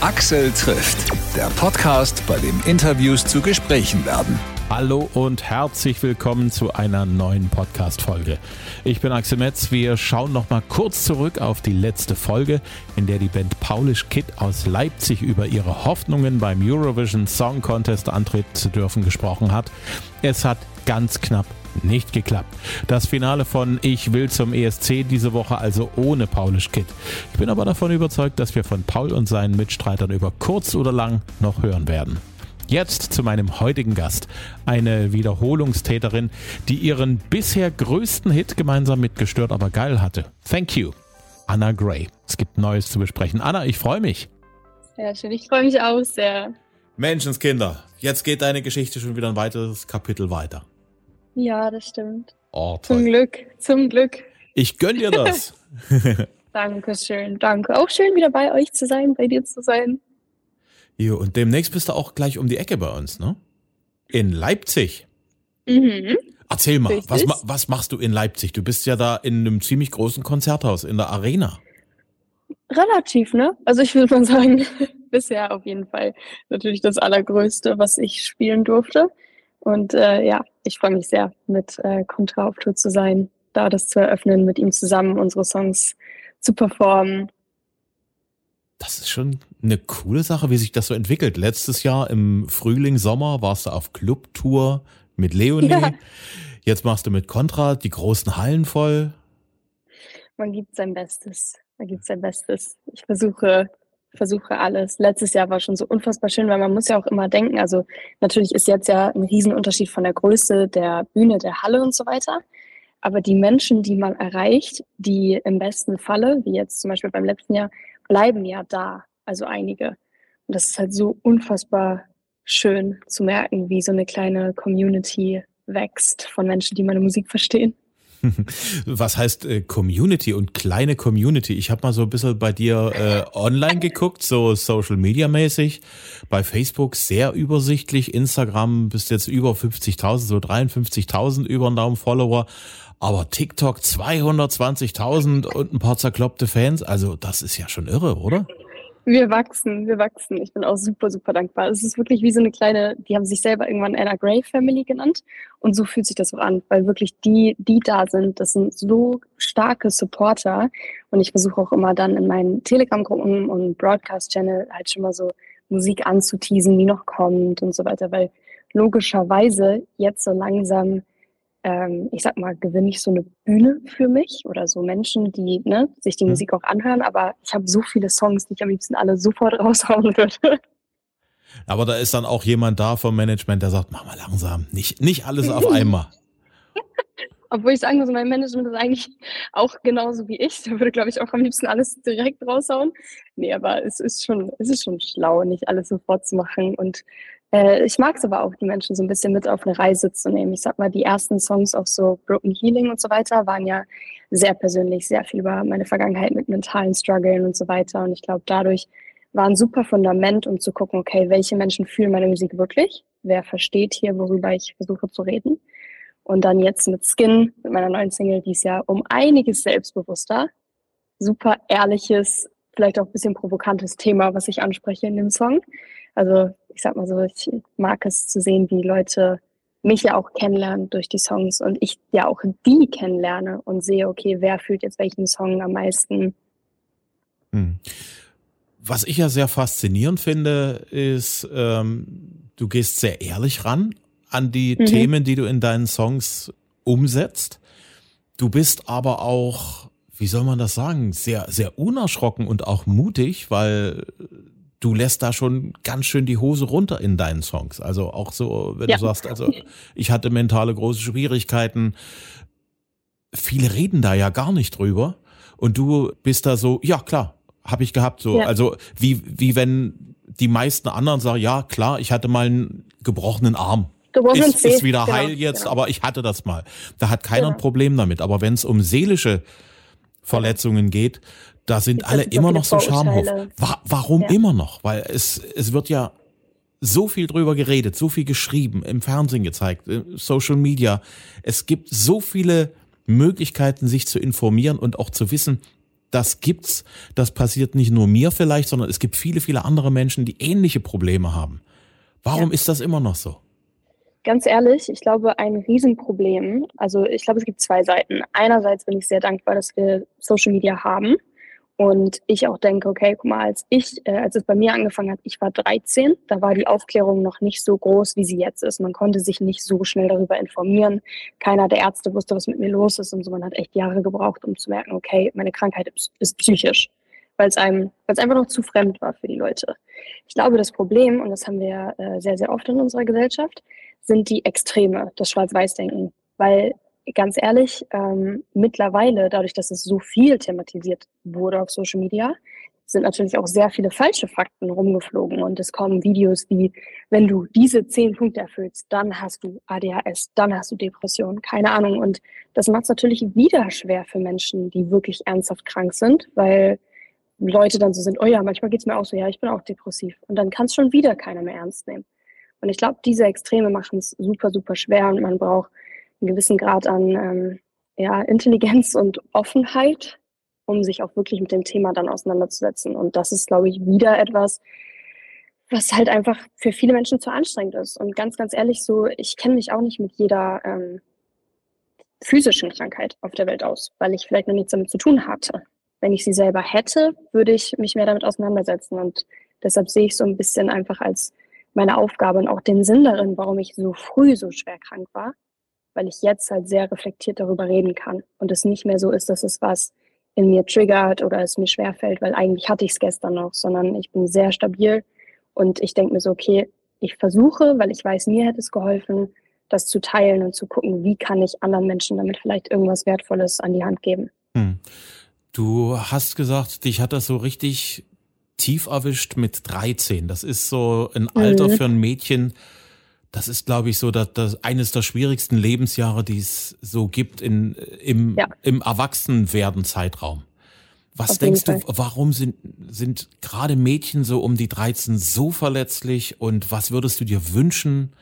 Axel trifft, der Podcast, bei dem Interviews zu Gesprächen werden. Hallo und herzlich willkommen zu einer neuen Podcast-Folge. Ich bin Axel Metz. Wir schauen noch mal kurz zurück auf die letzte Folge, in der die Band Paulish Kid aus Leipzig über ihre Hoffnungen beim Eurovision Song Contest antreten zu dürfen gesprochen hat. Es hat ganz knapp nicht geklappt. Das Finale von Ich will zum ESC diese Woche also ohne Paulish Kid. Ich bin aber davon überzeugt, dass wir von Paul und seinen Mitstreitern über kurz oder lang noch hören werden. Jetzt zu meinem heutigen Gast, eine Wiederholungstäterin, die ihren bisher größten Hit gemeinsam mit Gestört aber geil hatte. Thank you, Anna Gray. Es gibt Neues zu besprechen. Anna, ich freue mich. Ja, schön. Ich freue mich auch sehr. Menschenskinder, jetzt geht deine Geschichte schon wieder ein weiteres Kapitel weiter. Ja, das stimmt. Oh. Zum Glück, zum Glück. Ich gönn dir das. Dankeschön, danke. Auch schön wieder bei euch zu sein, bei dir zu sein. Jo, und demnächst bist du auch gleich um die Ecke bei uns, ne? In Leipzig. Mhm. Erzähl mal, was, was machst du in Leipzig? Du bist ja da in einem ziemlich großen Konzerthaus, in der Arena. Relativ, ne? Also ich würde mal sagen, bisher auf jeden Fall natürlich das Allergrößte, was ich spielen durfte. Und äh, ja, ich freue mich sehr, mit äh, Contra auf Tour zu sein, da das zu eröffnen, mit ihm zusammen unsere Songs zu performen. Das ist schon eine coole Sache, wie sich das so entwickelt. Letztes Jahr im Frühling, Sommer warst du auf Clubtour mit Leonie. Ja. Jetzt machst du mit Contra die großen Hallen voll. Man gibt sein Bestes. Man gibt sein Bestes. Ich versuche, versuche alles. Letztes Jahr war schon so unfassbar schön, weil man muss ja auch immer denken, also natürlich ist jetzt ja ein Riesenunterschied von der Größe der Bühne, der Halle und so weiter. Aber die Menschen, die man erreicht, die im besten Falle, wie jetzt zum Beispiel beim letzten Jahr, bleiben ja da. Also einige. Und das ist halt so unfassbar schön zu merken, wie so eine kleine Community wächst von Menschen, die meine Musik verstehen. Was heißt äh, Community und kleine Community? Ich habe mal so ein bisschen bei dir äh, online geguckt, so Social Media mäßig. Bei Facebook sehr übersichtlich. Instagram bist jetzt über 50.000, so 53.000 über den Daumen Follower. Aber TikTok 220.000 und ein paar zerkloppte Fans. Also das ist ja schon irre, oder? Wir wachsen, wir wachsen. Ich bin auch super, super dankbar. Es ist wirklich wie so eine kleine, die haben sich selber irgendwann Anna Gray Family genannt. Und so fühlt sich das auch an, weil wirklich die, die da sind, das sind so starke Supporter. Und ich versuche auch immer dann in meinen Telegram-Gruppen und Broadcast-Channel halt schon mal so Musik anzuteasen, die noch kommt und so weiter, weil logischerweise jetzt so langsam ähm, ich sag mal, gewinne ich so eine Bühne für mich oder so Menschen, die ne, sich die Mhm. Musik auch anhören, aber ich habe so viele Songs, die ich am liebsten alle sofort raushauen würde. Aber da ist dann auch jemand da vom Management, der sagt, mach mal langsam, nicht, nicht alles auf einmal. Obwohl ich sagen muss, mein Management ist eigentlich auch genauso wie ich. Der würde, glaube ich, auch am liebsten alles direkt raushauen. Nee, aber es ist schon, es ist schon schlau, nicht alles sofort zu machen. Und äh, ich mag es aber auch, die Menschen so ein bisschen mit auf eine Reise zu nehmen. Ich sag mal, die ersten Songs, auch so Broken Healing und so weiter, waren ja sehr persönlich, sehr viel über meine Vergangenheit mit mentalen Struggeln und so weiter. Und ich glaube, dadurch war ein super Fundament, um zu gucken, okay, welche Menschen fühlen meine Musik wirklich? Wer versteht hier, worüber ich versuche zu reden? Und dann jetzt mit Skin, mit meiner neuen Single, die ist ja um einiges selbstbewusster. Super ehrliches, vielleicht auch ein bisschen provokantes Thema, was ich anspreche in dem Song. Also ich sag mal so, ich mag es zu sehen, wie Leute mich ja auch kennenlernen durch die Songs und ich ja auch die kennenlerne und sehe, okay, wer fühlt jetzt welchen Song am meisten. Hm. Was ich ja sehr faszinierend finde, ist, ähm, du gehst sehr ehrlich ran an die Mhm. Themen, die du in deinen Songs umsetzt. Du bist aber auch, wie soll man das sagen, sehr, sehr unerschrocken und auch mutig, weil du lässt da schon ganz schön die Hose runter in deinen Songs. Also auch so, wenn Ja. du sagst, also ich hatte mentale große Schwierigkeiten. Viele reden da ja gar nicht drüber. Und du bist da so, ja klar, habe ich gehabt. So, Ja. also wie, wie wenn die meisten anderen sagen, ja klar, ich hatte mal einen gebrochenen Arm. Gebrochenen Ist, ist wieder genau, heil jetzt, genau. aber ich hatte das mal. Da hat keiner ein Genau. Problem damit. Aber wenn es um seelische Verletzungen geht, da sind alle immer noch so schamhaft. Wa warum Ja. immer noch? Weil es, es wird ja so viel drüber geredet, so viel geschrieben, im Fernsehen gezeigt, äh, Social Media. Es gibt so viele Möglichkeiten, sich zu informieren und auch zu wissen, das gibt's, das passiert nicht nur mir vielleicht, sondern es gibt viele, viele andere Menschen, die ähnliche Probleme haben. Warum ja. ist das immer noch so? Ganz ehrlich, ich glaube, ein Riesenproblem, also ich glaube, es gibt zwei Seiten. Einerseits bin ich sehr dankbar, dass wir Social Media haben und ich auch denke, okay, guck mal, als ich, äh, als es bei mir angefangen hat, ich war 13, da war die Aufklärung noch nicht so groß, wie sie jetzt ist. Man konnte sich nicht so schnell darüber informieren. Keiner der Ärzte wusste, was mit mir los ist und so. Man hat echt Jahre gebraucht, um zu merken, okay, meine Krankheit ist, psychisch, weil es einem, weil es einfach noch zu fremd war für die Leute. Ich glaube, das Problem, und das haben wir äh, sehr, sehr oft in unserer Gesellschaft, sind die Extreme, das Schwarz-Weiß-Denken. Weil ganz ehrlich, ähm, mittlerweile, dadurch, dass es so viel thematisiert wurde auf Social Media, sind natürlich auch sehr viele falsche Fakten rumgeflogen und es kommen Videos wie, wenn du diese zehn Punkte erfüllst, dann hast du ADHS, dann hast du Depression, keine Ahnung. Und das macht es natürlich wieder schwer für Menschen, die wirklich ernsthaft krank sind, weil Leute dann so sind, oh ja, manchmal geht's mir auch so, ja, ich bin auch depressiv. Und dann kann es schon wieder keiner mehr ernst nehmen. Und ich glaube, diese Extreme machen es super, super schwer und man braucht einen gewissen Grad an ähm, ja, Intelligenz und Offenheit, um sich auch wirklich mit dem Thema dann auseinanderzusetzen. Und das ist, glaube ich, wieder etwas, was halt einfach für viele Menschen zu anstrengend ist. Und ganz, ganz ehrlich, so, ich kenne mich auch nicht mit jeder ähm, physischen Krankheit auf der Welt aus, weil ich vielleicht noch nichts damit zu tun hatte. Wenn ich sie selber hätte, würde ich mich mehr damit auseinandersetzen. Und deshalb sehe ich so ein bisschen einfach als meine Aufgabe und auch den Sinn darin, warum ich so früh so schwer krank war, weil ich jetzt halt sehr reflektiert darüber reden kann und es nicht mehr so ist, dass es was in mir triggert oder es mir schwerfällt, weil eigentlich hatte ich es gestern noch, sondern ich bin sehr stabil und ich denke mir so, okay, ich versuche, weil ich weiß, mir hätte es geholfen, das zu teilen und zu gucken, wie kann ich anderen Menschen damit vielleicht irgendwas Wertvolles an die Hand geben. Hm. Du hast gesagt, dich hat das so richtig tief erwischt mit 13. Das ist so ein Alter mhm. für ein Mädchen, das ist, glaube ich, so dass, dass eines der schwierigsten Lebensjahre, die es so gibt in, im, ja. im Erwachsenwerden-Zeitraum. Was Auf denkst du, warum sind, sind gerade Mädchen so um die 13 so verletzlich und was würdest du dir wünschen,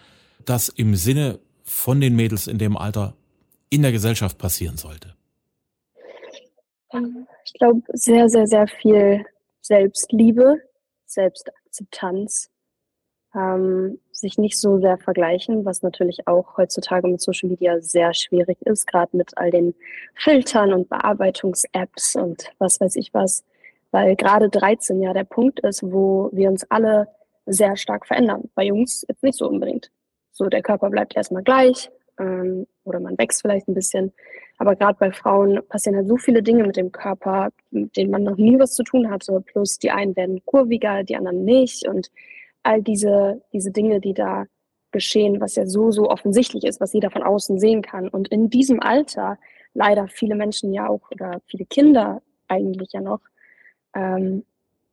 dass im Sinne von den Mädels in dem Alter in der Gesellschaft passieren sollte? Ich glaube, sehr, sehr, sehr viel Selbstliebe, Selbstakzeptanz, ähm, sich nicht so sehr vergleichen, was natürlich auch heutzutage mit Social Media sehr schwierig ist, gerade mit all den Filtern und Bearbeitungs-Apps und was weiß ich was, weil gerade 13 ja der Punkt ist, wo wir uns alle sehr stark verändern. Bei Jungs jetzt nicht so unbedingt. So, der Körper bleibt erstmal gleich ähm, oder man wächst vielleicht ein bisschen. Aber gerade bei Frauen passieren halt so viele Dinge mit dem Körper, mit denen man noch nie was zu tun hatte. Plus die einen werden kurviger, die anderen nicht. Und all diese, diese Dinge, die da geschehen, was ja so, so offensichtlich ist, was jeder von außen sehen kann. Und in diesem Alter leider viele Menschen ja auch oder viele Kinder eigentlich ja noch, ähm,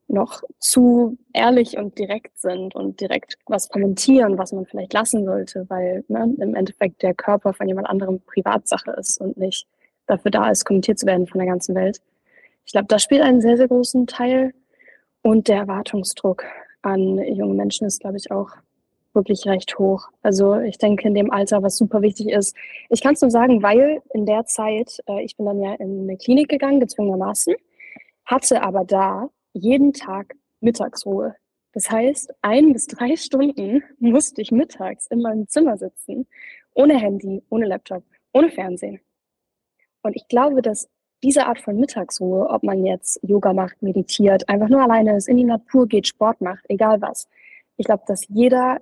noch zu ehrlich und direkt sind und direkt was kommentieren, was man vielleicht lassen sollte, weil ne, im Endeffekt der Körper von jemand anderem Privatsache ist und nicht dafür da ist, kommentiert zu werden von der ganzen Welt. Ich glaube, das spielt einen sehr, sehr großen Teil und der Erwartungsdruck an junge Menschen ist, glaube ich, auch wirklich recht hoch. Also ich denke in dem Alter, was super wichtig ist. Ich kann es nur sagen, weil in der Zeit, äh, ich bin dann ja in eine Klinik gegangen, gezwungenermaßen, hatte aber da jeden Tag Mittagsruhe. Das heißt, ein bis drei Stunden musste ich mittags in meinem Zimmer sitzen, ohne Handy, ohne Laptop, ohne Fernsehen. Und ich glaube, dass diese Art von Mittagsruhe, ob man jetzt Yoga macht, meditiert, einfach nur alleine ist, in die Natur geht, Sport macht, egal was. Ich glaube, dass jeder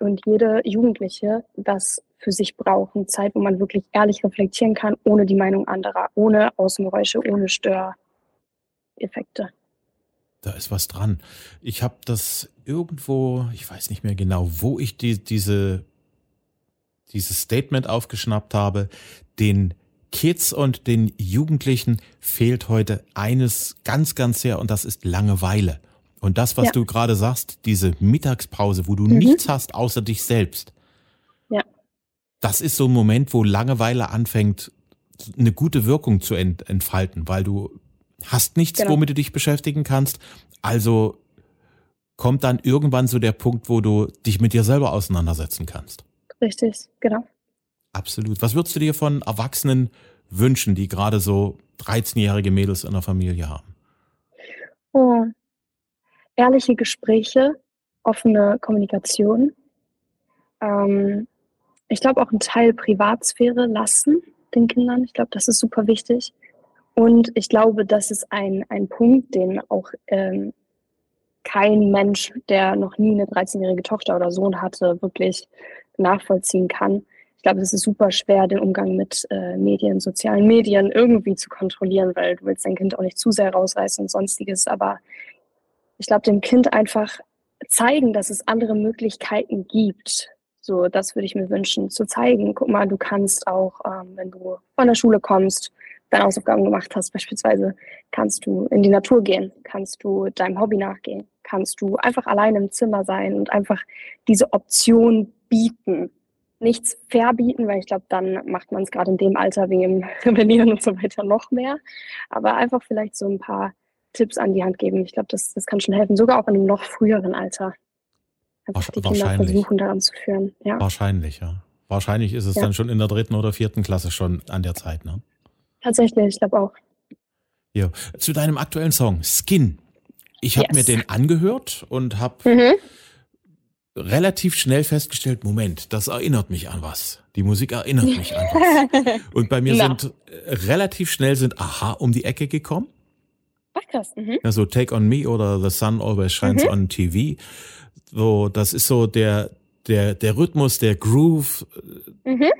und jede Jugendliche das für sich braucht. Eine Zeit, wo man wirklich ehrlich reflektieren kann, ohne die Meinung anderer, ohne Außengeräusche, ohne Störeffekte. Da ist was dran. Ich habe das irgendwo, ich weiß nicht mehr genau, wo ich die, diese, dieses Statement aufgeschnappt habe, den Kids und den Jugendlichen fehlt heute eines ganz, ganz sehr und das ist Langeweile. Und das, was ja. du gerade sagst, diese Mittagspause, wo du mhm. nichts hast außer dich selbst. Ja. Das ist so ein Moment, wo Langeweile anfängt, eine gute Wirkung zu ent entfalten, weil du hast nichts, genau. womit du dich beschäftigen kannst. Also kommt dann irgendwann so der Punkt, wo du dich mit dir selber auseinandersetzen kannst. Richtig, genau. Absolut. Was würdest du dir von Erwachsenen wünschen, die gerade so 13-jährige Mädels in der Familie haben? Oh. Ehrliche Gespräche, offene Kommunikation. Ähm, ich glaube auch einen Teil Privatsphäre lassen den Kindern. Ich glaube, das ist super wichtig. Und ich glaube, das ist ein, ein Punkt, den auch ähm, kein Mensch, der noch nie eine 13-jährige Tochter oder Sohn hatte, wirklich nachvollziehen kann. Ich glaube, es ist super schwer, den Umgang mit äh, Medien, sozialen Medien irgendwie zu kontrollieren, weil du willst dein Kind auch nicht zu sehr rausreißen und sonstiges. Aber ich glaube, dem Kind einfach zeigen, dass es andere Möglichkeiten gibt. So, das würde ich mir wünschen, zu zeigen. Guck mal, du kannst auch, ähm, wenn du von der Schule kommst, deine Hausaufgaben gemacht hast, beispielsweise, kannst du in die Natur gehen, kannst du deinem Hobby nachgehen, kannst du einfach allein im Zimmer sein und einfach diese Option bieten. Nichts verbieten, weil ich glaube, dann macht man es gerade in dem Alter wegen Rebellieren und so weiter noch mehr. Aber einfach vielleicht so ein paar Tipps an die Hand geben. Ich glaube, das, das kann schon helfen, sogar auch in einem noch früheren Alter. Einfach die Kinder versuchen daran zu führen. Ja. Wahrscheinlich, ja. Wahrscheinlich ist es ja. dann schon in der dritten oder vierten Klasse schon an der Zeit, ne? Tatsächlich, ich glaube auch. Ja. Zu deinem aktuellen Song, Skin. Ich habe yes. mir den angehört und habe mhm. Relativ schnell festgestellt, Moment, das erinnert mich an was. Die Musik erinnert mich an was. Und bei mir sind äh, relativ schnell sind Aha um die Ecke gekommen. Ach krass. Mhm. Also Take on Me oder The Sun Always Shines mhm. on TV. So, das ist so der, der, der Rhythmus, der Groove. Mhm.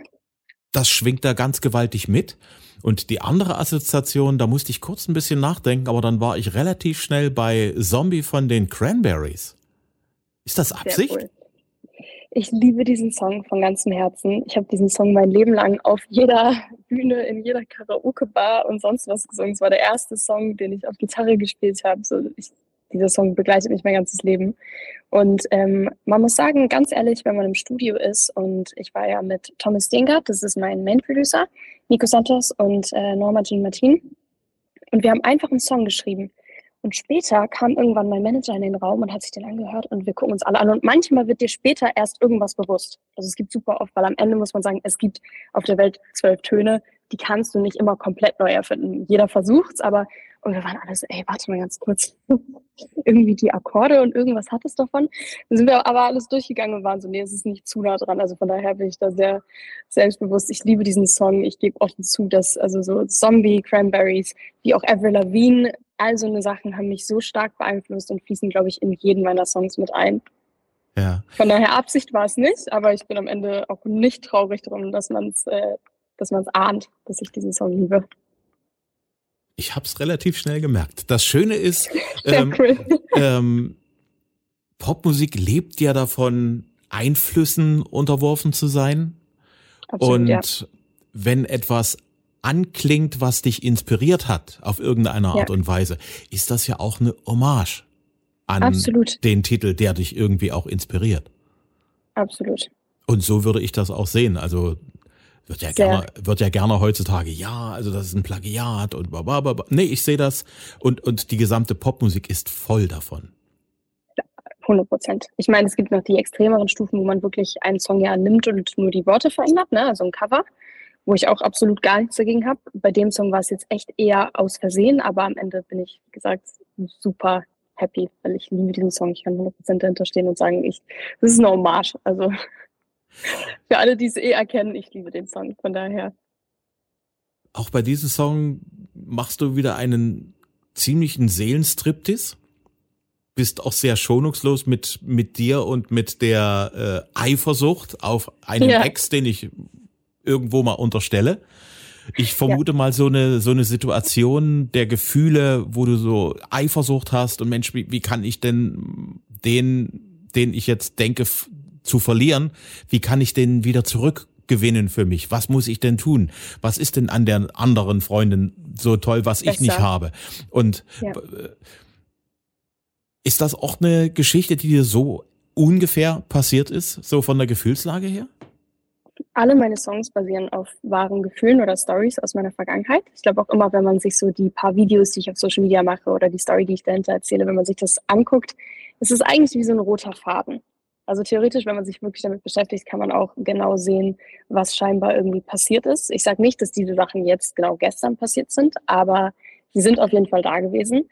Das schwingt da ganz gewaltig mit. Und die andere Assoziation, da musste ich kurz ein bisschen nachdenken, aber dann war ich relativ schnell bei Zombie von den Cranberries. Ist das Absicht? Cool. Ich liebe diesen Song von ganzem Herzen. Ich habe diesen Song mein Leben lang auf jeder Bühne, in jeder Karaoke-Bar und sonst was gesungen. Es war der erste Song, den ich auf Gitarre gespielt habe. So, ich, dieser Song begleitet mich mein ganzes Leben. Und ähm, man muss sagen, ganz ehrlich, wenn man im Studio ist und ich war ja mit Thomas Dingert, das ist mein Main-Producer, Nico Santos und äh, Norma Jean Martin. Und wir haben einfach einen Song geschrieben. Und später kam irgendwann mein Manager in den Raum und hat sich den angehört und wir gucken uns alle an. Und manchmal wird dir später erst irgendwas bewusst. Also es gibt super oft, weil am Ende muss man sagen, es gibt auf der Welt zwölf Töne, die kannst du nicht immer komplett neu erfinden. Jeder versucht's, aber und wir waren alle so, ey, warte mal ganz kurz. Irgendwie die Akkorde und irgendwas hat es davon. Dann sind wir aber alles durchgegangen und waren so, nee, es ist nicht zu nah dran. Also von daher bin ich da sehr selbstbewusst. Ich liebe diesen Song. Ich gebe offen zu, dass also so Zombie, Cranberries, wie auch Avril Lavigne, all so eine Sachen haben mich so stark beeinflusst und fließen, glaube ich, in jeden meiner Songs mit ein. Ja. Von daher Absicht war es nicht, aber ich bin am Ende auch nicht traurig darum, dass man es äh, dass man es ahnt, dass ich diesen Song liebe. Ich habe es relativ schnell gemerkt. Das Schöne ist, ähm, ähm, Popmusik lebt ja davon, Einflüssen unterworfen zu sein. Absolut, und ja. wenn etwas anklingt, was dich inspiriert hat, auf irgendeine Art ja. und Weise, ist das ja auch eine Hommage an Absolut. den Titel, der dich irgendwie auch inspiriert. Absolut. Und so würde ich das auch sehen. Also wird ja, gerne, wird ja gerne heutzutage, ja, also das ist ein Plagiat und blablabla. Nee, ich sehe das und, und die gesamte Popmusik ist voll davon. 100 Prozent. Ich meine, es gibt noch die extremeren Stufen, wo man wirklich einen Song ja nimmt und nur die Worte verändert, ne? also ein Cover, wo ich auch absolut gar nichts dagegen habe. Bei dem Song war es jetzt echt eher aus Versehen, aber am Ende bin ich, wie gesagt, super happy, weil ich liebe diesen Song. Ich kann 100 Prozent dahinter stehen und sagen, ich, das ist eine Hommage. Also Für alle, die es eh erkennen, ich liebe den Song, von daher. Auch bei diesem Song machst du wieder einen ziemlichen Seelenstriptis. Bist auch sehr schonungslos mit, mit dir und mit der äh, Eifersucht auf einen ja. Ex, den ich irgendwo mal unterstelle. Ich vermute ja. mal so eine, so eine Situation der Gefühle, wo du so Eifersucht hast und Mensch, wie, wie kann ich denn den, den ich jetzt denke, zu verlieren, wie kann ich den wieder zurückgewinnen für mich? Was muss ich denn tun? Was ist denn an der anderen Freundin so toll, was Besser. ich nicht habe? Und ja. Äh, ist das auch eine Geschichte, die dir so ungefähr passiert ist, so von der Gefühlslage her? Alle meine Songs basieren auf wahren Gefühlen oder Stories aus meiner Vergangenheit. Ich glaube auch immer, wenn man sich so die paar Videos, die ich auf Social Media mache oder die Story, die ich dahinter erzähle, wenn man sich das anguckt, ist es eigentlich wie so ein roter Faden. Also theoretisch, wenn man sich wirklich damit beschäftigt, kann man auch genau sehen, was scheinbar irgendwie passiert ist. Ich sage nicht, dass diese Sachen jetzt genau gestern passiert sind, aber sie sind auf jeden Fall da gewesen.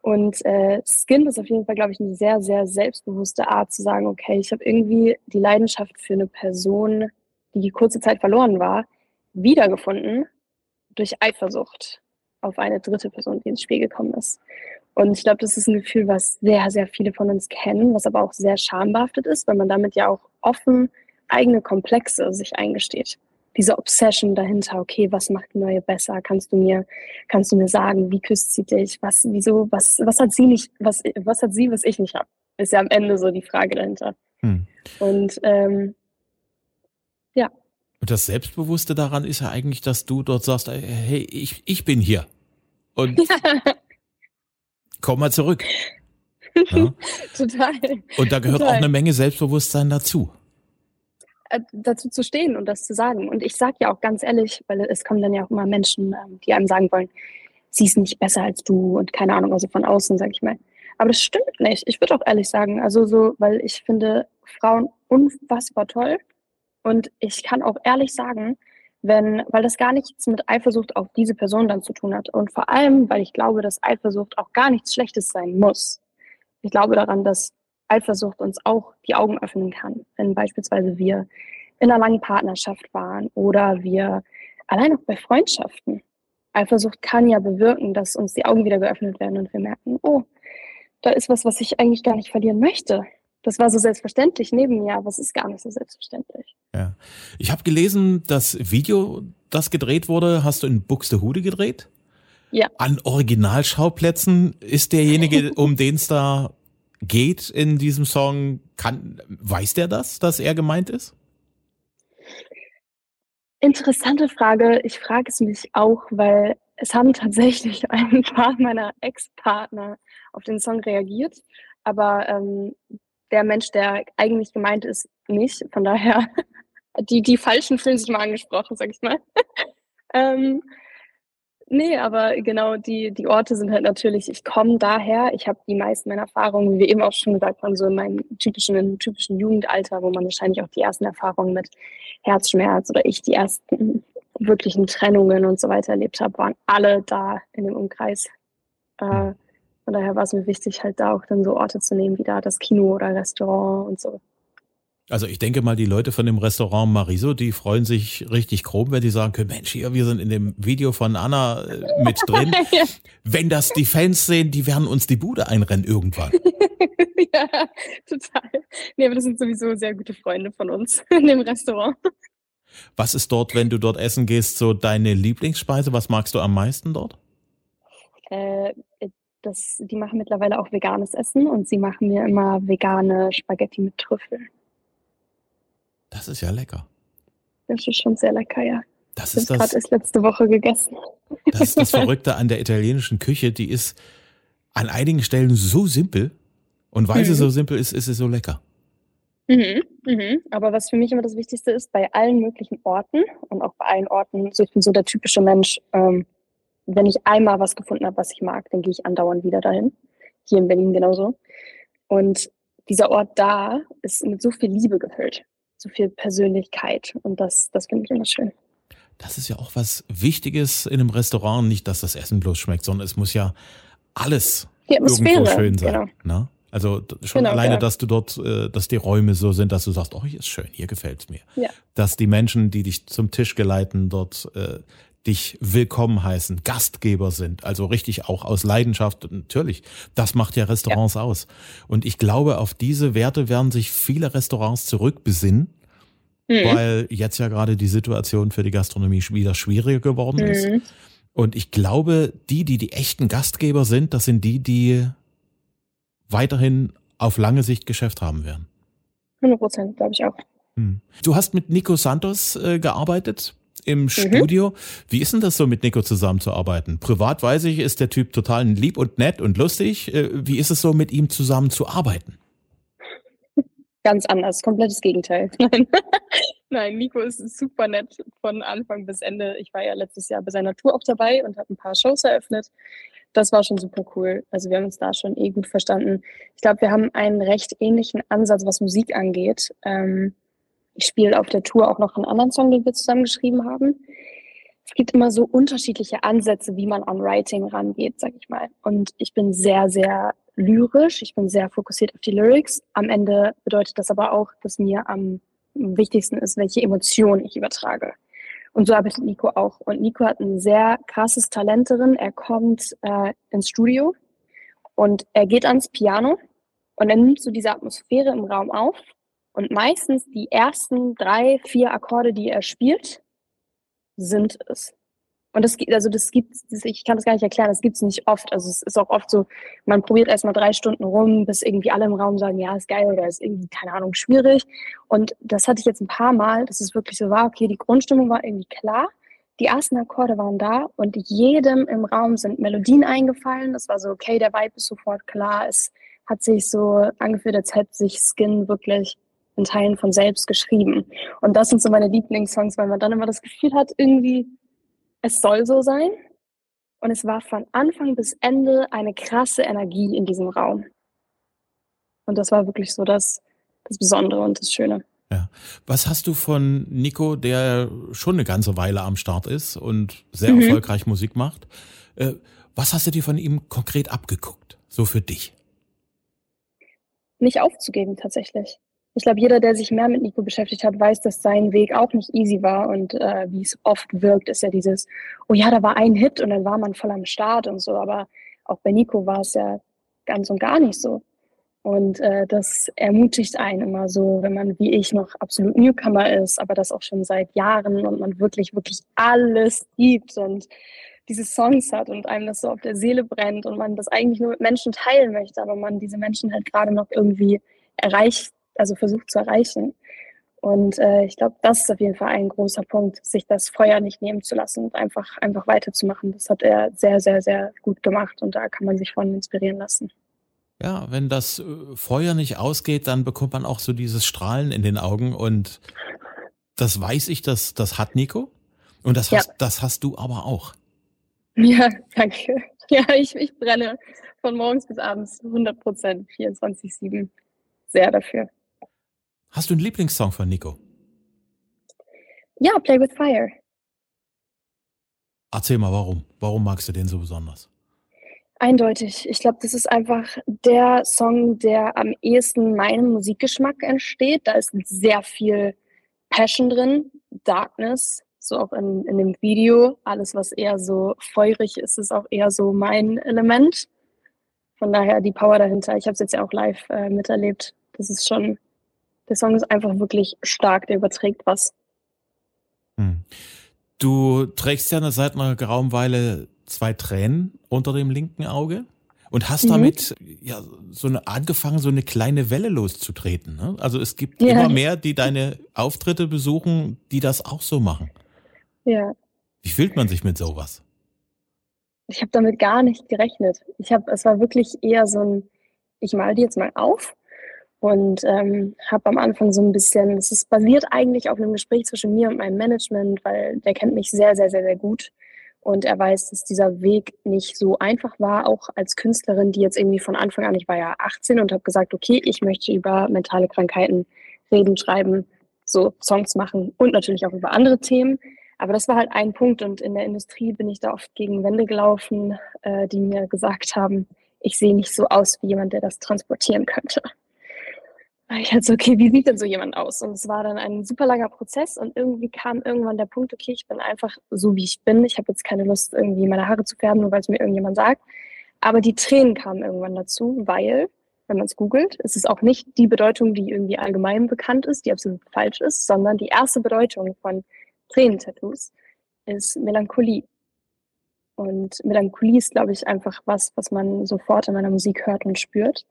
Und äh, Skin ist auf jeden Fall, glaube ich, eine sehr, sehr selbstbewusste Art zu sagen, okay, ich habe irgendwie die Leidenschaft für eine Person, die kurze Zeit verloren war, wiedergefunden durch Eifersucht auf eine dritte Person, die ins Spiel gekommen ist. Und ich glaube, das ist ein Gefühl, was sehr, sehr viele von uns kennen, was aber auch sehr schambehaftet ist, weil man damit ja auch offen eigene Komplexe sich eingesteht. Diese Obsession dahinter, okay, was macht die neue besser? Kannst du mir, kannst du mir sagen, wie küsst sie dich? Was, wieso, was, was hat sie nicht, was, was hat sie, was ich nicht habe? Ist ja am Ende so die Frage dahinter. Hm. Und ähm, ja. Und das Selbstbewusste daran ist ja eigentlich, dass du dort sagst, hey, ich, ich bin hier. Und komm mal zurück. Ja? Total. Und da gehört Total. auch eine Menge Selbstbewusstsein dazu. Äh, dazu zu stehen und das zu sagen. Und ich sage ja auch ganz ehrlich, weil es kommen dann ja auch immer Menschen, ähm, die einem sagen wollen, sie ist nicht besser als du und keine Ahnung, also von außen, sage ich mal. Aber das stimmt nicht. Ich würde auch ehrlich sagen, also so, weil ich finde Frauen unfassbar toll. Und ich kann auch ehrlich sagen, wenn, weil das gar nichts mit Eifersucht auf diese Person dann zu tun hat. Und vor allem, weil ich glaube, dass Eifersucht auch gar nichts Schlechtes sein muss. Ich glaube daran, dass Eifersucht uns auch die Augen öffnen kann, wenn beispielsweise wir in einer langen Partnerschaft waren oder wir allein auch bei Freundschaften. Eifersucht kann ja bewirken, dass uns die Augen wieder geöffnet werden und wir merken, oh, da ist was, was ich eigentlich gar nicht verlieren möchte das war so selbstverständlich neben mir, aber es ist gar nicht so selbstverständlich. Ja. Ich habe gelesen, das Video, das gedreht wurde, hast du in Buxtehude gedreht? Ja. An Originalschauplätzen ist derjenige, um den es da geht in diesem Song, kann, weiß der das, dass er gemeint ist? Interessante Frage. Ich frage es mich auch, weil es haben tatsächlich ein paar meiner Ex-Partner auf den Song reagiert. Aber ähm, der Mensch, der eigentlich gemeint ist, nicht. Von daher, die, die Falschen fühlen sich mal angesprochen, sag ich mal. ähm, nee, aber genau, die, die Orte sind halt natürlich, ich komme daher, ich habe die meisten meiner Erfahrungen, wie wir eben auch schon gesagt haben, so in meinem typischen, typischen Jugendalter, wo man wahrscheinlich auch die ersten Erfahrungen mit Herzschmerz oder ich die ersten wirklichen Trennungen und so weiter erlebt habe, waren alle da in dem Umkreis. Äh, von daher war es mir wichtig, halt da auch dann so Orte zu nehmen, wie da das Kino oder Restaurant und so. Also ich denke mal, die Leute von dem Restaurant Mariso, die freuen sich richtig grob, wenn die sagen können, Mensch, hier, wir sind in dem Video von Anna äh, mit drin. ja. Wenn das die Fans sehen, die werden uns die Bude einrennen irgendwann. ja, total. Nee, aber das sind sowieso sehr gute Freunde von uns in dem Restaurant. Was ist dort, wenn du dort essen gehst, so deine Lieblingsspeise? Was magst du am meisten dort? Äh, das, die machen mittlerweile auch veganes Essen und sie machen mir immer vegane Spaghetti mit Trüffeln. Das ist ja lecker. Das ist schon sehr lecker, ja. Das ist das. gerade erst letzte Woche gegessen. Das ist das Verrückte an der italienischen Küche. Die ist an einigen Stellen so simpel. Und weil mhm. sie so simpel ist, ist sie so lecker. Mhm, mhm. Aber was für mich immer das Wichtigste ist, bei allen möglichen Orten und auch bei allen Orten, so ich bin so der typische Mensch, ähm, wenn ich einmal was gefunden habe, was ich mag, dann gehe ich andauernd wieder dahin. Hier in Berlin genauso. Und dieser Ort da ist mit so viel Liebe gefüllt, so viel Persönlichkeit. Und das, das finde ich immer schön. Das ist ja auch was Wichtiges in einem Restaurant, nicht, dass das Essen bloß schmeckt, sondern es muss ja alles irgendwo schön sein. Genau. Ne? Also schon genau, alleine, ja. dass du dort, äh, dass die Räume so sind, dass du sagst, oh, hier ist schön, hier gefällt's mir. Ja. Dass die Menschen, die dich zum Tisch geleiten, dort äh, dich willkommen heißen, Gastgeber sind, also richtig auch aus Leidenschaft, natürlich. Das macht ja Restaurants ja. aus. Und ich glaube, auf diese Werte werden sich viele Restaurants zurückbesinnen, mhm. weil jetzt ja gerade die Situation für die Gastronomie wieder schwieriger geworden mhm. ist. Und ich glaube, die, die die echten Gastgeber sind, das sind die, die weiterhin auf lange Sicht Geschäft haben werden. 100 Prozent, glaube ich auch. Hm. Du hast mit Nico Santos äh, gearbeitet im mhm. Studio. Wie ist denn das so mit Nico zusammenzuarbeiten? Privat weiß ich, ist der Typ total lieb und nett und lustig. Äh, wie ist es so, mit ihm zusammen zu arbeiten? Ganz anders, komplettes Gegenteil. Nein. Nein, Nico ist super nett von Anfang bis Ende. Ich war ja letztes Jahr bei seiner Tour auch dabei und habe ein paar Shows eröffnet. das war schon super cool. Also wir haben uns da schon eh gut verstanden. Ich glaube, wir haben einen recht ähnlichen Ansatz, was Musik angeht. Ähm, ich spiele auf der Tour auch noch einen anderen Song, den wir zusammen geschrieben haben. Es gibt immer so unterschiedliche Ansätze, wie man an Writing rangeht, sag ich mal. Und ich bin sehr, sehr lyrisch. Ich bin sehr fokussiert auf die Lyrics. Am Ende bedeutet das aber auch, dass mir am wichtigsten ist, welche Emotionen ich übertrage. Und so arbeitet Nico auch. Und Nico hat ein sehr krasses Talent darin. Er kommt äh, ins Studio und er geht ans Piano und er nimmt so diese Atmosphäre im Raum auf. Und meistens die ersten drei, vier Akkorde, die er spielt, sind es. Und das gibt, also das gibt ich kann das gar nicht erklären, das gibt es nicht oft. Also es ist auch oft so, man probiert erstmal drei Stunden rum, bis irgendwie alle im Raum sagen, ja, ist geil oder ist irgendwie, keine Ahnung, schwierig. Und das hatte ich jetzt ein paar Mal, dass es wirklich so war, okay, die Grundstimmung war irgendwie klar, die ersten Akkorde waren da und jedem im Raum sind Melodien eingefallen. Das war so, okay, der Vibe ist sofort klar. Es hat sich so angefühlt, als hätte sich Skin wirklich in Teilen von selbst geschrieben. Und das sind so meine Lieblingssongs, weil man dann immer das Gefühl hat, irgendwie, es soll so sein. Und es war von Anfang bis Ende eine krasse Energie in diesem Raum. Und das war wirklich so das, das Besondere und das Schöne. Ja. Was hast du von Nico, der schon eine ganze Weile am Start ist und sehr mhm. erfolgreich Musik macht? Äh, was hast du dir von ihm konkret abgeguckt? So für dich? Nicht aufzugeben, tatsächlich ich glaube, jeder, der sich mehr mit Nico beschäftigt hat, weiß, dass sein Weg auch nicht easy war. Und äh, wie es oft wirkt, ist ja dieses, oh ja, da war ein Hit und dann war man voll am Start und so. Aber auch bei Nico war es ja ganz und gar nicht so. Und äh, das ermutigt einen immer so, wenn man wie ich noch absolut Newcomer ist, aber das auch schon seit Jahren und man wirklich, wirklich alles gibt und diese Songs hat und einem das so auf der Seele brennt und man das eigentlich nur mit Menschen teilen möchte, aber man diese Menschen halt gerade noch irgendwie erreicht also versucht zu erreichen. Und äh, ich glaube, das ist auf jeden Fall ein großer Punkt, sich das Feuer nicht nehmen zu lassen und einfach, einfach weiterzumachen. Das hat er sehr, sehr, sehr gut gemacht und da kann man sich von inspirieren lassen. Ja, wenn das äh, Feuer nicht ausgeht, dann bekommt man auch so dieses Strahlen in den Augen und das weiß ich, das, das hat Nico und das hast, ja. das hast du aber auch. Ja, danke. Ja, ich, ich brenne von morgens bis abends 100 Prozent, 24-7 sehr dafür. Hast du einen Lieblingssong von Nico? Ja, Play with Fire. Erzähl mal, warum? Warum magst du den so besonders? Eindeutig. Ich glaube, das ist einfach der Song, der am ehesten meinem Musikgeschmack entsteht. Da ist sehr viel Passion drin, Darkness, so auch in, in dem Video. Alles, was eher so feurig ist, ist auch eher so mein Element. Von daher die Power dahinter. Ich habe es jetzt ja auch live äh, miterlebt. Das ist schon der Song ist einfach wirklich stark, der überträgt was. Hm. Du trägst ja seit einer geraumen Weile zwei Tränen unter dem linken Auge und hast mhm. damit ja so eine angefangen, so eine kleine Welle loszutreten. Ne? Also es gibt ja. immer mehr, die deine Auftritte besuchen, die das auch so machen. Ja. Wie fühlt man sich mit sowas? Ich habe damit gar nicht gerechnet. Ich habe, es war wirklich eher so ein, ich mal die jetzt mal auf und ähm, habe am Anfang so ein bisschen, es ist basiert eigentlich auf einem Gespräch zwischen mir und meinem Management, weil der kennt mich sehr, sehr, sehr, sehr gut. Und er weiß, dass dieser Weg nicht so einfach war, auch als Künstlerin, die jetzt irgendwie von Anfang an, ich war ja 18 und habe gesagt, okay, ich möchte über mentale Krankheiten reden, schreiben, so Songs machen und natürlich auch über andere Themen. Aber das war halt ein Punkt und in der Industrie bin ich da oft gegen Wände gelaufen, äh, die mir gesagt haben, ich sehe nicht so aus wie jemand, der das transportieren könnte ich halt so, okay, wie sieht denn so jemand aus? Und es war dann ein super langer Prozess und irgendwie kam irgendwann der Punkt, okay, ich bin einfach so, wie ich bin. Ich habe jetzt keine Lust, irgendwie meine Haare zu färben, nur weil es mir irgendjemand sagt. Aber die Tränen kamen irgendwann dazu, weil, wenn man es googelt, ist es auch nicht die Bedeutung, die irgendwie allgemein bekannt ist, die absolut falsch ist, sondern die erste Bedeutung von Tränentattoos ist Melancholie. Und Melancholie ist, glaube ich, einfach was, was man sofort in meiner Musik hört und spürt.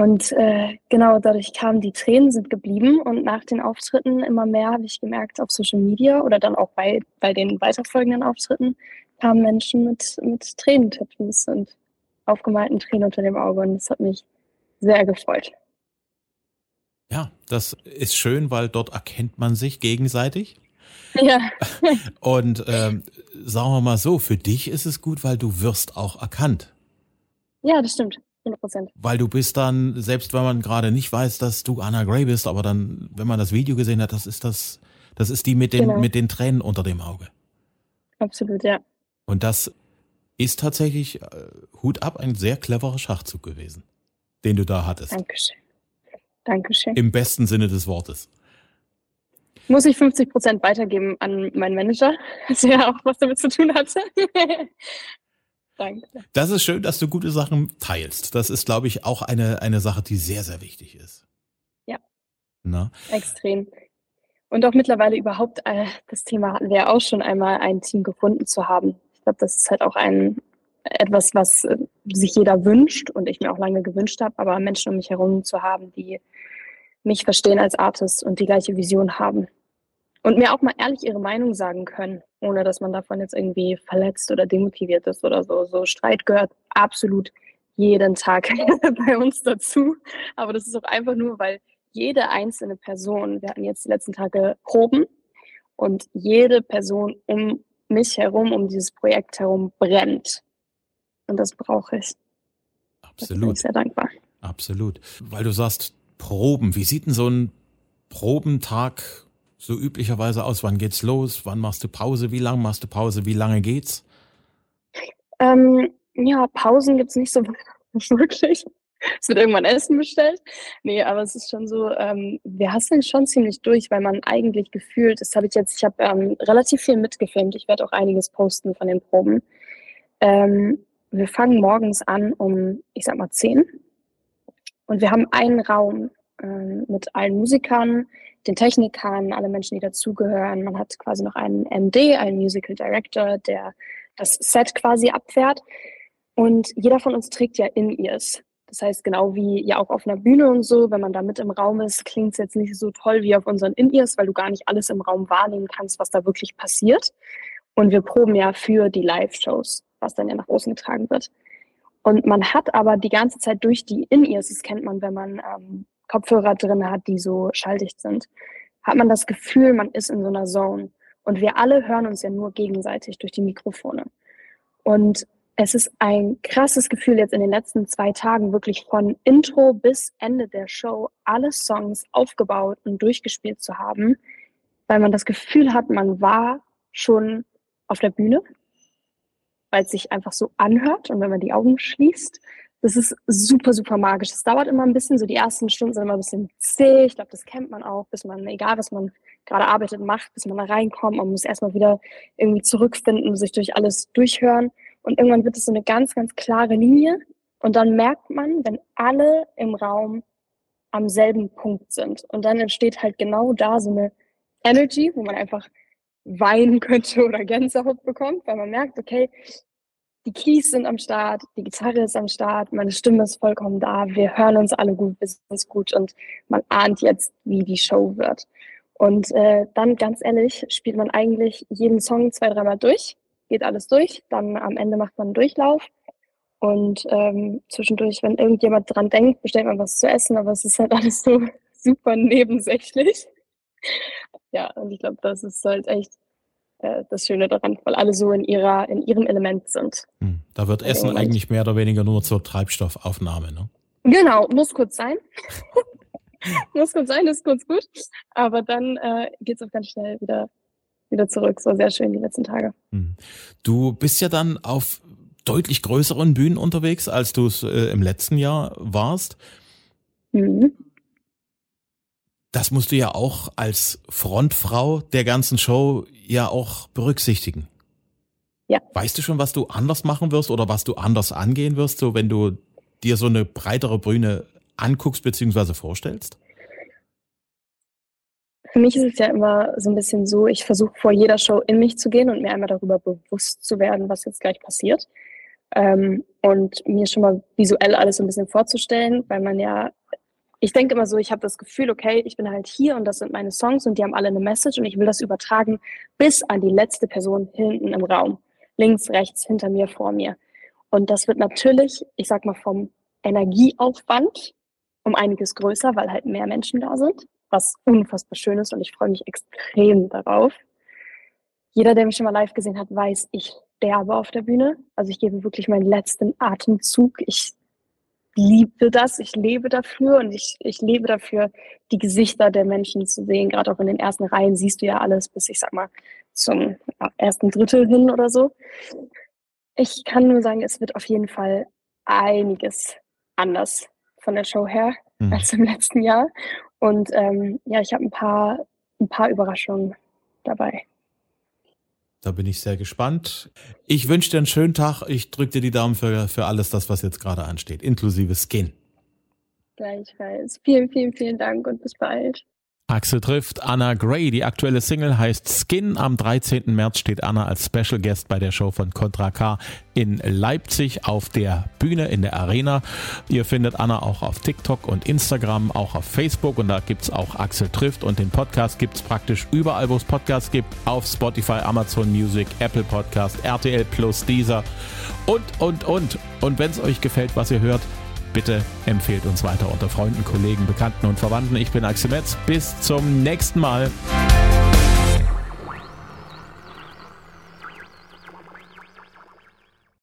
Und äh, genau dadurch kamen die Tränen, sind geblieben und nach den Auftritten immer mehr habe ich gemerkt auf Social Media oder dann auch bei, bei den weiterfolgenden Auftritten kamen Menschen mit, mit Tränentattoos und aufgemalten Tränen unter dem Auge und das hat mich sehr gefreut. Ja, das ist schön, weil dort erkennt man sich gegenseitig. Ja. Und ähm, sagen wir mal so, für dich ist es gut, weil du wirst auch erkannt. Ja, das stimmt. 100 Prozent. Weil du bist dann, selbst wenn man gerade nicht weiß, dass du Anna Gray bist, aber dann, wenn man das Video gesehen hat, das ist das, das ist die mit den, Genau. mit den Tränen unter dem Auge. Absolut, ja. Und das ist tatsächlich, äh, Hut ab, ein sehr cleverer Schachzug gewesen, den du da hattest. Dankeschön. Dankeschön. Im besten Sinne des Wortes. Muss ich 50 Prozent weitergeben an meinen Manager, ja auch was damit zu tun hatte. Danke. Das ist schön, dass du gute Sachen teilst. Das ist, glaube ich, auch eine, eine Sache, die sehr, sehr wichtig ist. Ja. Na? Extrem. Und auch mittlerweile überhaupt, äh, das Thema hatten wir ja auch schon einmal, ein Team gefunden zu haben. Ich glaube, das ist halt auch ein etwas, was äh, sich jeder wünscht und ich mir auch lange gewünscht habe, aber Menschen um mich herum zu haben, die mich verstehen als Artist und die gleiche Vision haben. Und mir auch mal ehrlich ihre Meinung sagen können, ohne dass man davon jetzt irgendwie verletzt oder demotiviert ist oder so. So Streit gehört absolut jeden Tag bei uns dazu. Aber das ist auch einfach nur, weil jede einzelne Person, wir hatten jetzt die letzten Tage Proben und jede Person um mich herum, um dieses Projekt herum brennt. Und das brauche ich. Da bin Absolut. ich sehr dankbar. Absolut. Weil du sagst, Proben. Wie sieht denn so ein Probentag so üblicherweise aus? Wann geht's los? Wann machst du Pause? Wie lange machst du Pause? Wie lange geht's? Ähm, ja, Pausen gibt's nicht so wirklich. Es wird irgendwann Essen bestellt. Nee, aber es ist schon so, ähm, wir hasseln schon ziemlich durch, weil man eigentlich gefühlt, das habe ich jetzt, ich habe ähm, relativ viel mitgefilmt. Ich werde auch einiges posten von den Proben. Ähm, wir fangen morgens an um, ich sag mal, 10. Und wir haben einen Raum ähm, mit allen Musikern, den Technikern, alle Menschen, die dazugehören. Man hat quasi noch einen MD, einen Musical Director, der das Set quasi abfährt. Und jeder von uns trägt ja In-Ears. Das heißt, genau wie ja auch auf einer Bühne und so, wenn man da mit im Raum ist, klingt es jetzt nicht so toll wie auf unseren In-Ears, weil du gar nicht alles im Raum wahrnehmen kannst, was da wirklich passiert. Und wir proben ja für die Live-Shows, was dann ja nach außen getragen wird. Und man hat aber die ganze Zeit durch die In-Ears, das kennt man, wenn man ähm, Kopfhörer drin hat, die so schalldicht sind, hat man das Gefühl, man ist in so einer Zone. Und wir alle hören uns ja nur gegenseitig durch die Mikrofone. Und es ist ein krasses Gefühl, jetzt in den letzten zwei Tagen wirklich von Intro bis Ende der Show alle Songs aufgebaut und durchgespielt zu haben, weil man das Gefühl hat, man war schon auf der Bühne, weil es sich einfach so anhört und wenn man die Augen schließt. Das ist super, super magisch. Es dauert immer ein bisschen, so die ersten Stunden sind immer ein bisschen zäh. Ich glaube, das kennt man auch, bis man, egal was man gerade arbeitet, macht, bis man da reinkommt. Man muss erstmal wieder irgendwie zurückfinden, sich durch alles durchhören. Und irgendwann wird es so eine ganz, ganz klare Linie. Und dann merkt man, wenn alle im Raum am selben Punkt sind. Und dann entsteht halt genau da so eine Energy, wo man einfach weinen könnte oder Gänsehaut bekommt, weil man merkt, okay, die Keys sind am Start, die Gitarre ist am Start, meine Stimme ist vollkommen da, wir hören uns alle gut, wir sind uns gut und man ahnt jetzt, wie die Show wird. Und äh, dann, ganz ehrlich, spielt man eigentlich jeden Song zwei, dreimal durch, geht alles durch, dann am Ende macht man einen Durchlauf und ähm, zwischendurch, wenn irgendjemand dran denkt, bestellt man was zu essen, aber es ist halt alles so super nebensächlich. Ja, und ich glaube, das ist halt echt äh, das Schöne daran, weil alle so in ihrer, in ihrem Element sind. Hm. Da wird Essen Moment. eigentlich mehr oder weniger nur zur Treibstoffaufnahme. Ne? Genau, muss kurz sein. muss kurz sein, ist kurz gut. Aber dann äh, geht's auch ganz schnell wieder, wieder zurück. So sehr schön die letzten Tage. Hm. Du bist ja dann auf deutlich größeren Bühnen unterwegs, als du es äh, im letzten Jahr warst. Mhm. Das musst du ja auch als Frontfrau der ganzen Show ja auch berücksichtigen. Ja. Weißt du schon, was du anders machen wirst oder was du anders angehen wirst, so wenn du dir so eine breitere Bühne anguckst bzw. vorstellst? Für mich ist es ja immer so ein bisschen so, ich versuche vor jeder Show in mich zu gehen und mir einmal darüber bewusst zu werden, was jetzt gleich passiert. Ähm, und mir schon mal visuell alles so ein bisschen vorzustellen, weil man ja, ich denke immer so, ich habe das Gefühl, okay, ich bin halt hier und das sind meine Songs und die haben alle eine Message und ich will das übertragen bis an die letzte Person hinten im Raum. Links, rechts, hinter mir, vor mir. Und das wird natürlich, ich sag mal, vom Energieaufwand um einiges größer, weil halt mehr Menschen da sind, was unfassbar schön ist und ich freue mich extrem darauf. jeder, der mich schon mal live gesehen hat, weiß, ich sterbe auf der Bühne. Also ich gebe wirklich meinen letzten Atemzug. Ich liebe das, ich lebe dafür und ich, ich lebe dafür, die Gesichter der Menschen zu sehen. Gerade auch in den ersten Reihen siehst du ja alles bis, ich sag mal, zum ersten Drittel hin oder so. Ich kann nur sagen, es wird auf jeden Fall einiges anders von der Show her mhm. als im letzten Jahr. Und ähm, ja, ich habe ein paar, ein paar Überraschungen dabei. Da bin ich sehr gespannt. Ich wünsche dir einen schönen Tag. Ich drücke dir die Daumen für, für alles das, was jetzt gerade ansteht, inklusive Skin. Gleichfalls. Vielen, vielen, vielen Dank und bis bald. Axel trifft Anna Gray. Die aktuelle Single heißt Skin. Am 13. März steht Anna als Special Guest bei der Show von Contra K in Leipzig auf der Bühne in der Arena. Ihr findet Anna auch auf TikTok und Instagram, auch auf Facebook und da gibt es auch Axel trifft und den Podcast gibt es praktisch überall, wo es Podcasts gibt. Auf Spotify, Amazon Music, Apple Podcast, RTL Plus, Deezer und, und, und. Und wenn es euch gefällt, was ihr hört, Bitte empfehlt uns weiter unter Freunden, Kollegen, Bekannten und Verwandten. Ich bin Axel Metz. Bis zum nächsten Mal.